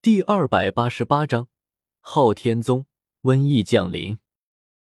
第二百八十八章昊天宗瘟疫降临。